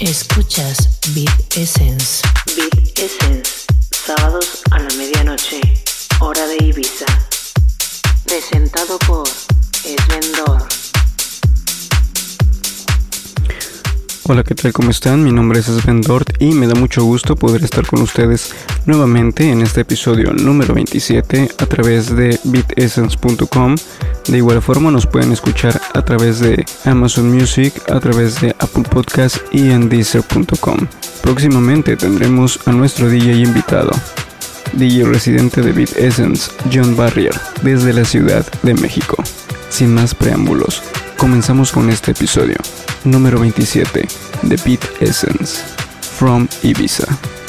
Escuchas Beat Essence. Beat Essence, sábados a la medianoche, hora de Ibiza. Presentado por Esvendor. Hola, ¿qué tal? ¿Cómo están? Mi nombre es Sven Dort y me da mucho gusto poder estar con ustedes nuevamente en este episodio número 27 a través de beatessence.com. De igual forma nos pueden escuchar a través de Amazon Music, a través de Apple Podcast y en Deezer.com. Próximamente tendremos a nuestro DJ invitado, DJ residente de Beat Essence, John Barrier, desde la Ciudad de México. Sin más preámbulos, comenzamos con este episodio número 27 de Beat Essence from Ibiza.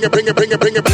Bring it, bring it, bring it, bring it.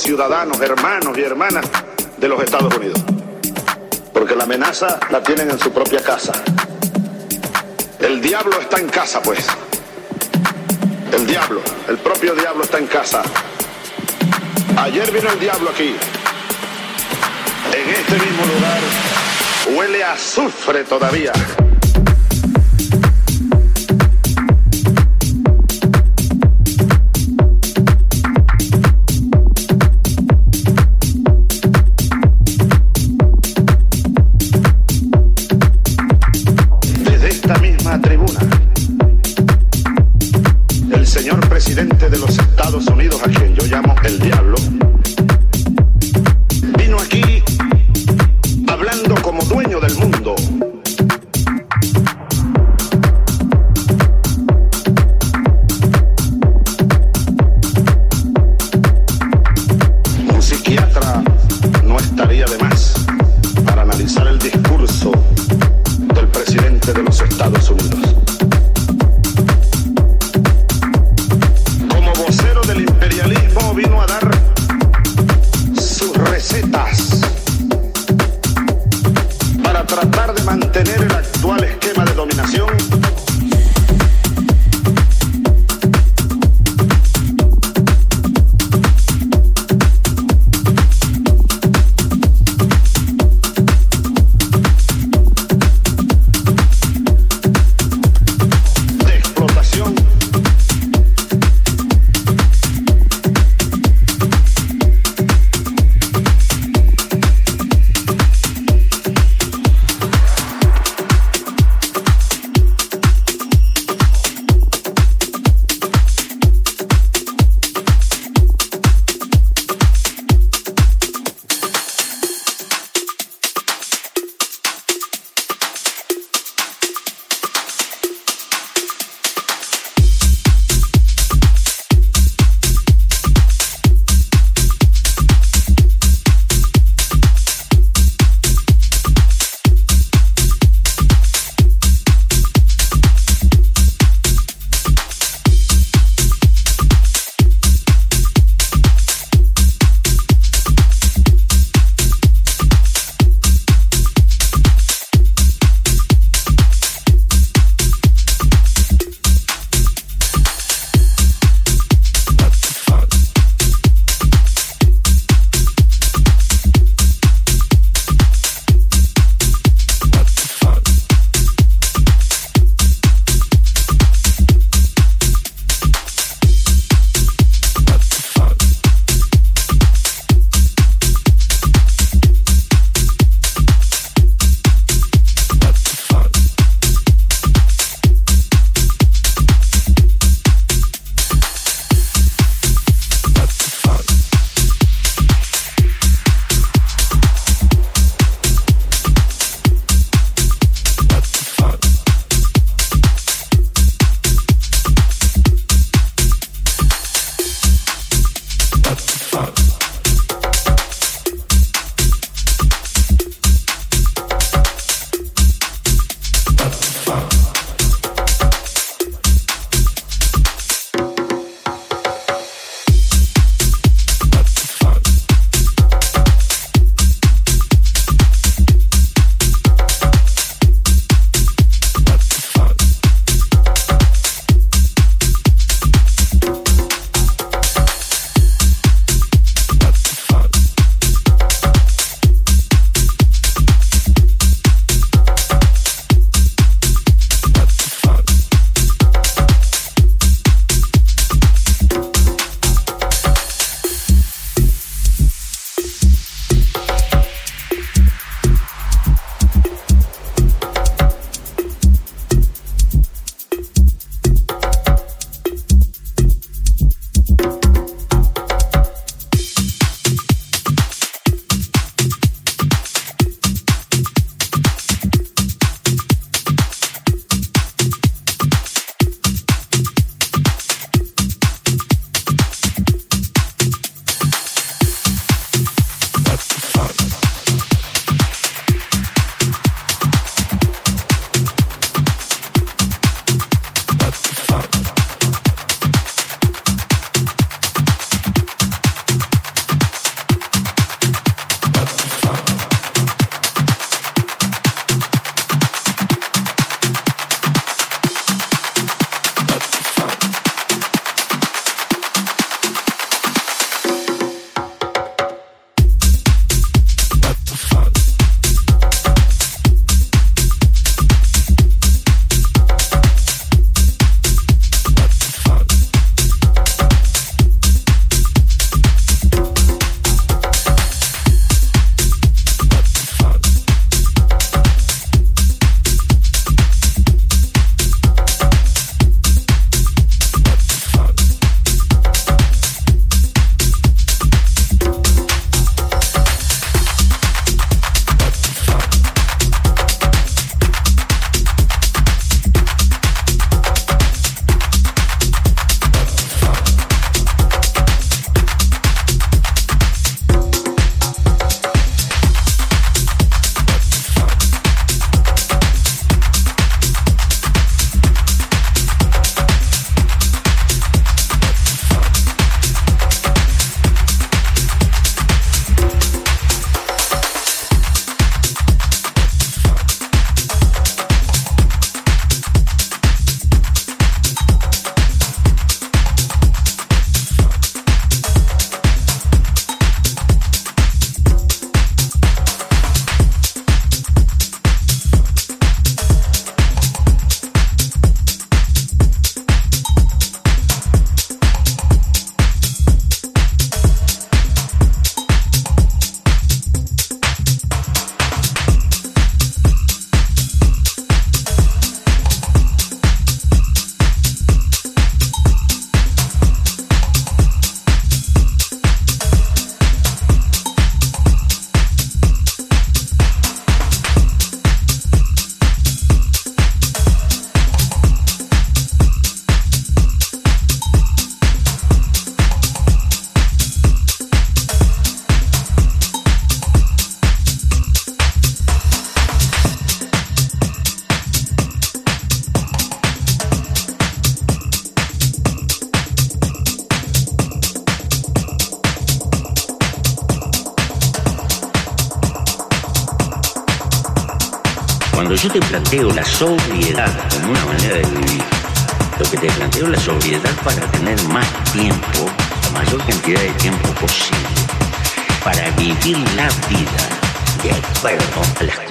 ciudadanos, hermanos y hermanas de los Estados Unidos. Porque la amenaza la tienen en su propia casa. El diablo está en casa, pues. El diablo, el propio diablo está en casa. Ayer vino el diablo aquí. En este mismo lugar huele a azufre todavía.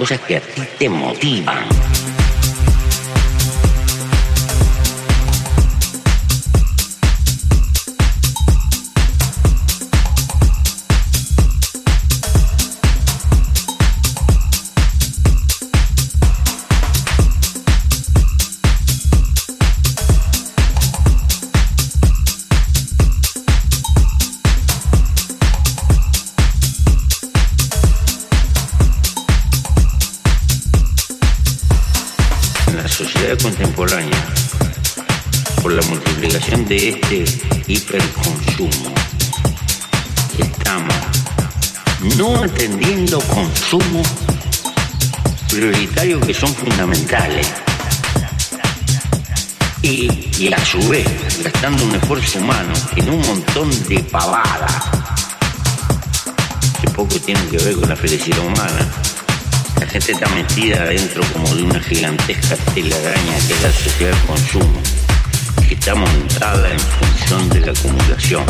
Cosas que a ti te motivan. Que ver con la felicidad humana la gente está metida adentro como de una gigantesca telaraña que es la sociedad del consumo, que está montada en función de la acumulación.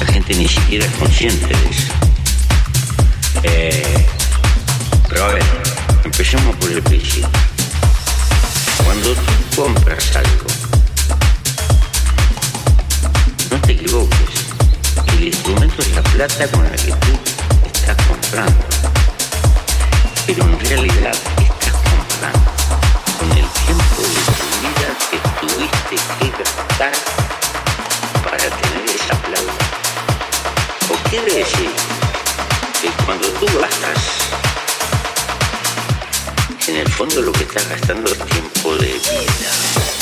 La gente ni siquiera es consciente de eso. Eh, pero a ver, empecemos por el principio. Cuando tú compras algo, no te equivoques. El instrumento es la plata con la que tú estás comprando pero en realidad estás comprando con el tiempo de tu vida que tuviste que gastar para tener esa plata. O quiere decir que cuando tú gastas, en el fondo lo que estás gastando es tiempo de vida.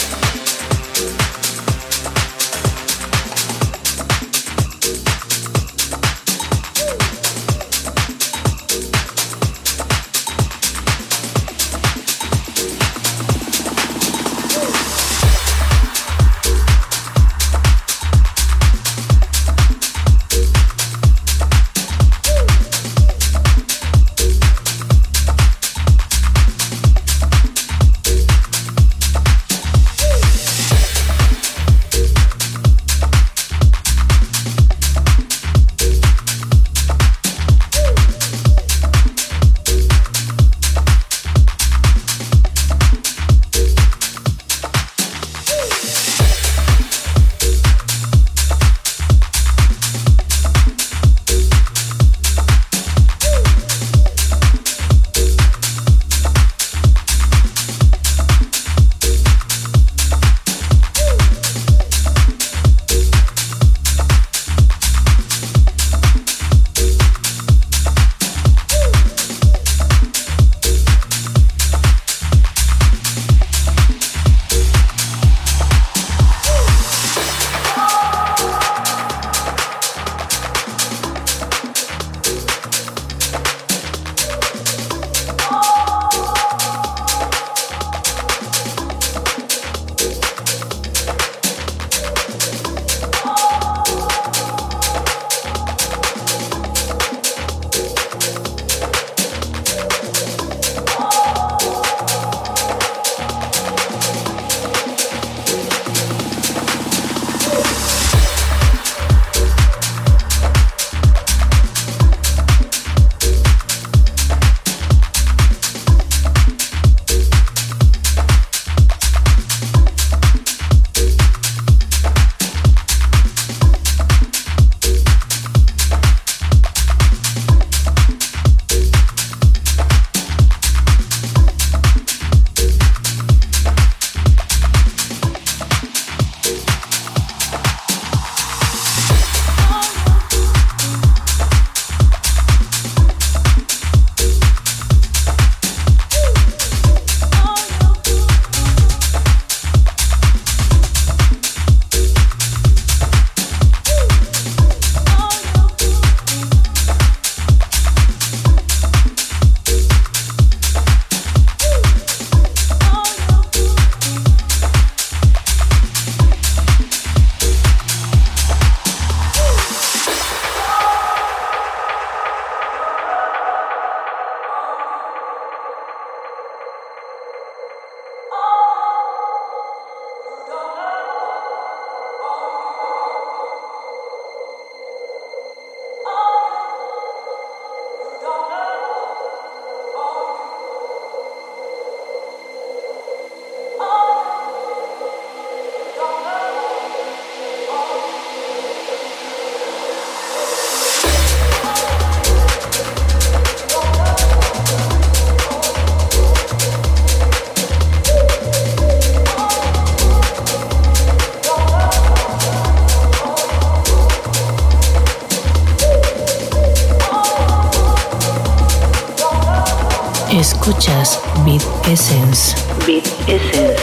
Escuchas Beat Essence. Beat Essence,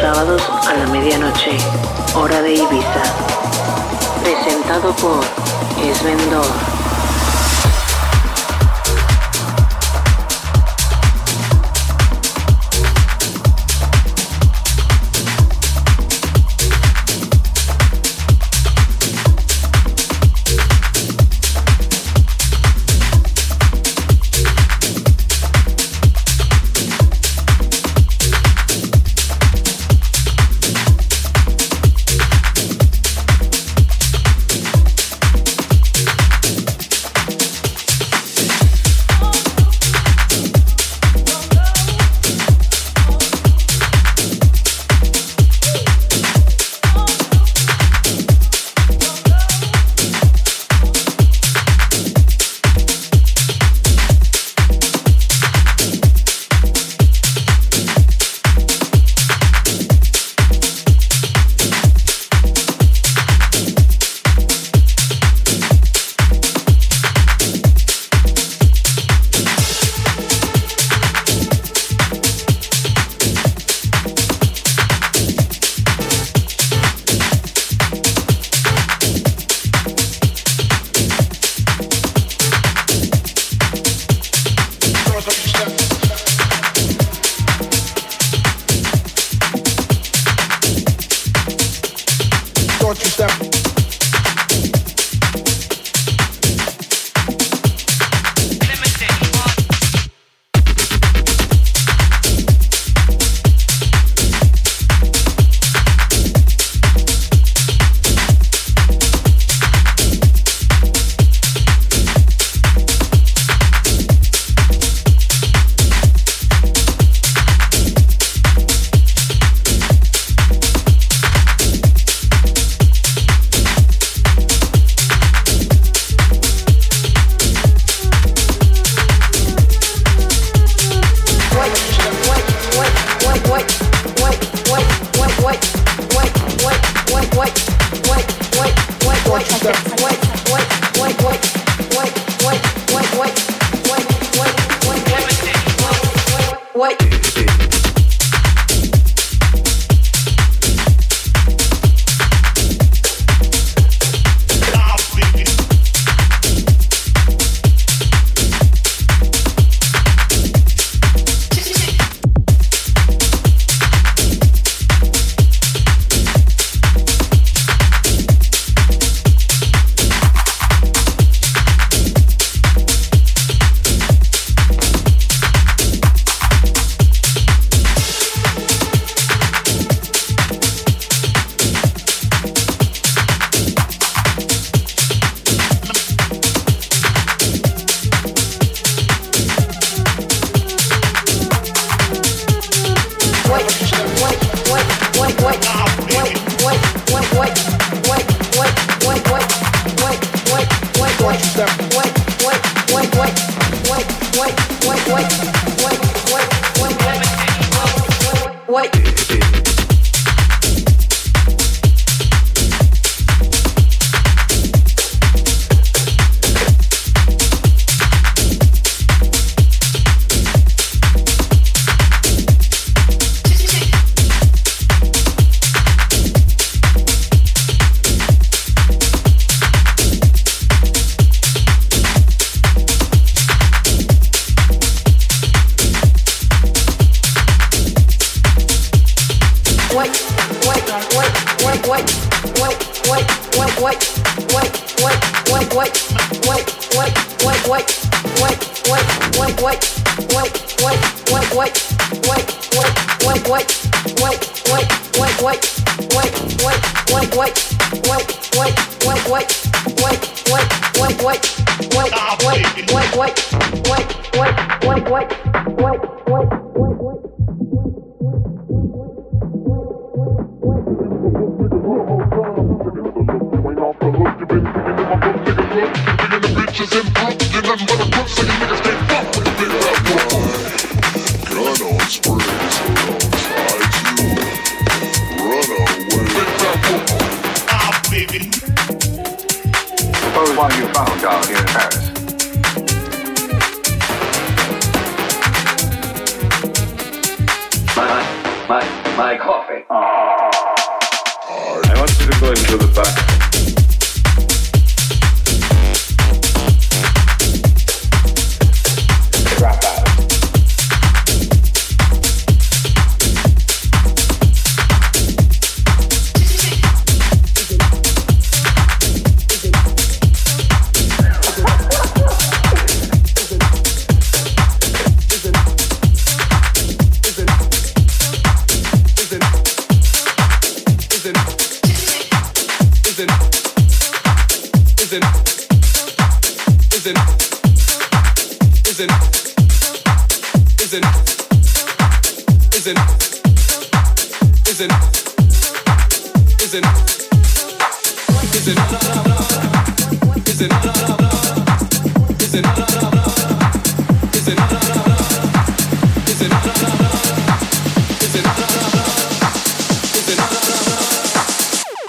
sábados a la medianoche, hora de Ibiza. Presentado por Esvendor.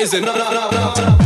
is it? No, no, no, no, no.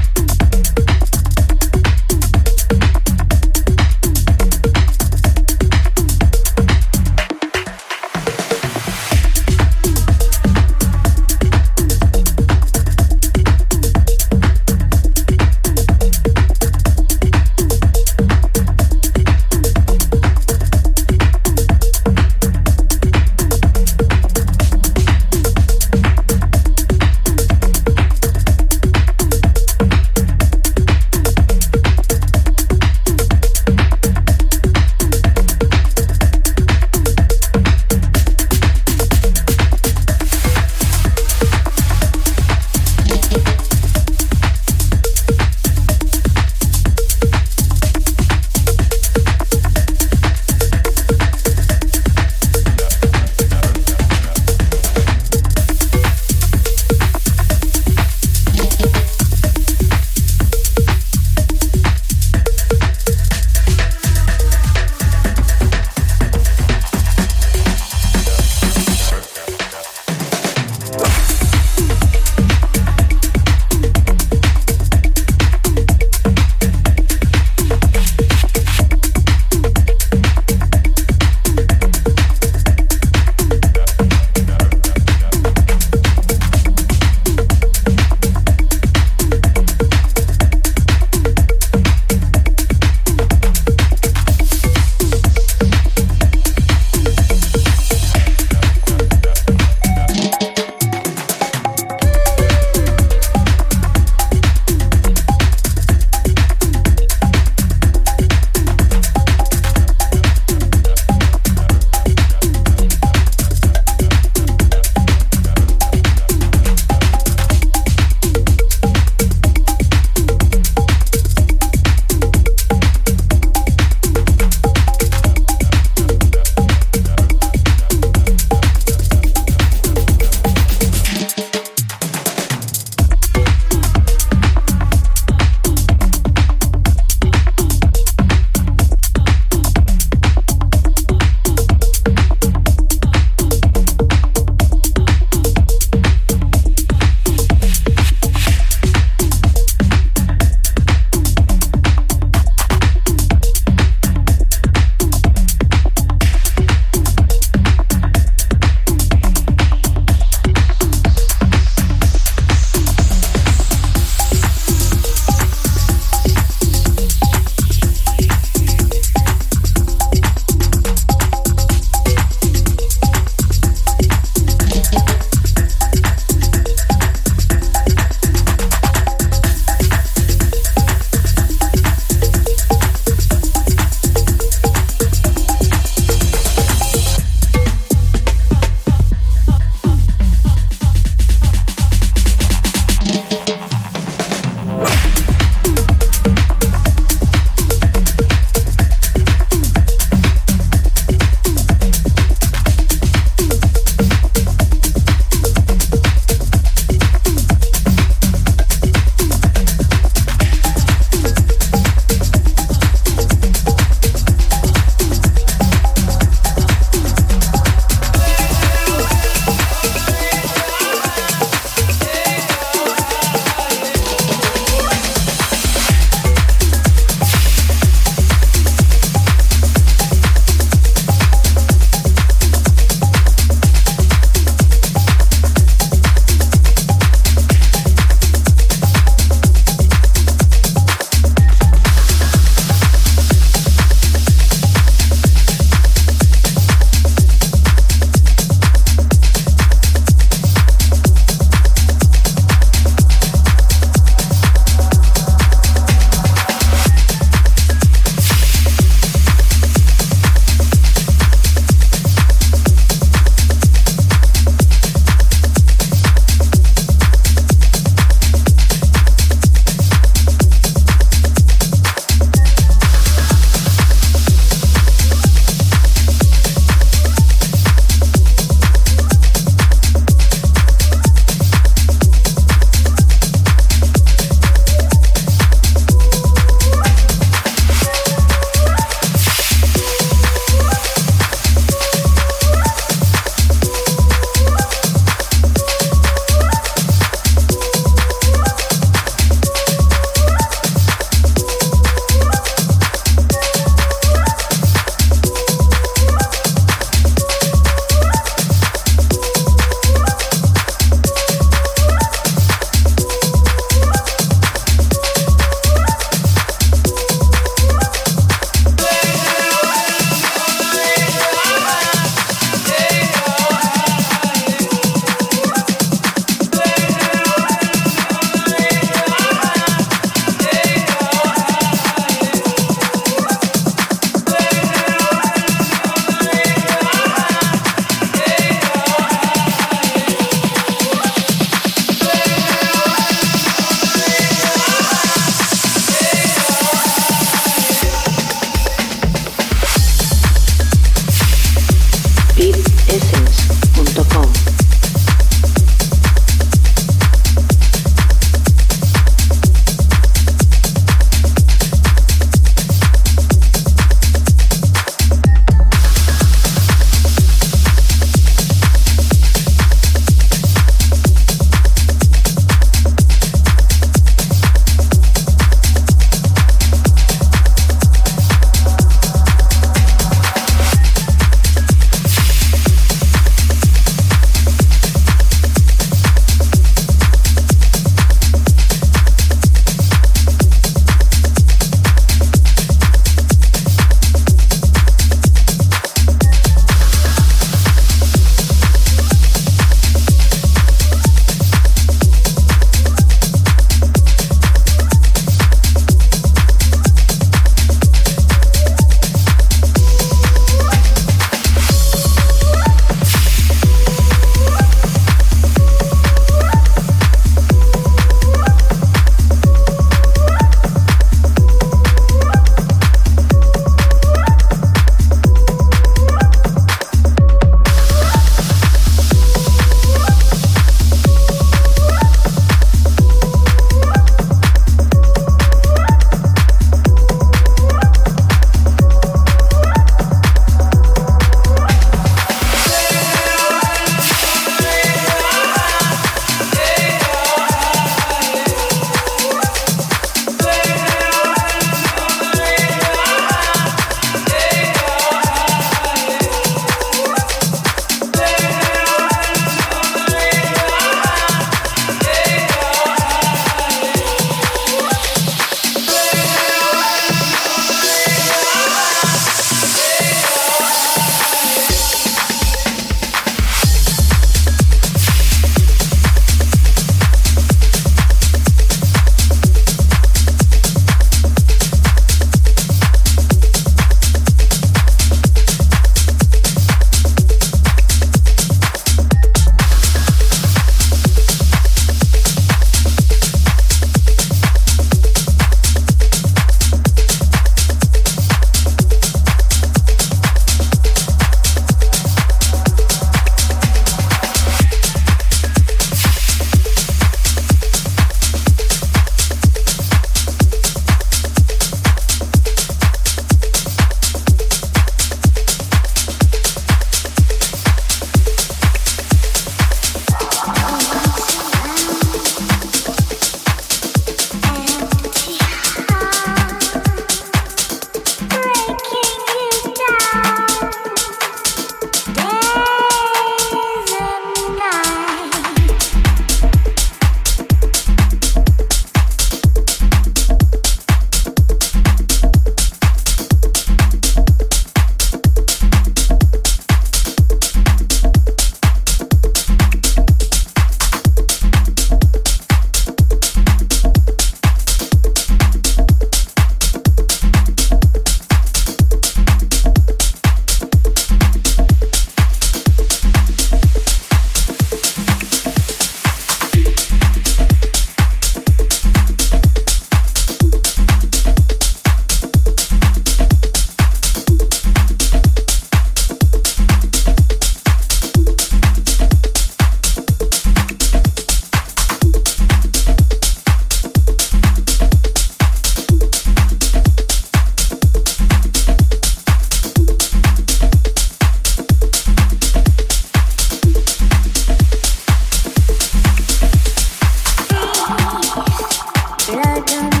again.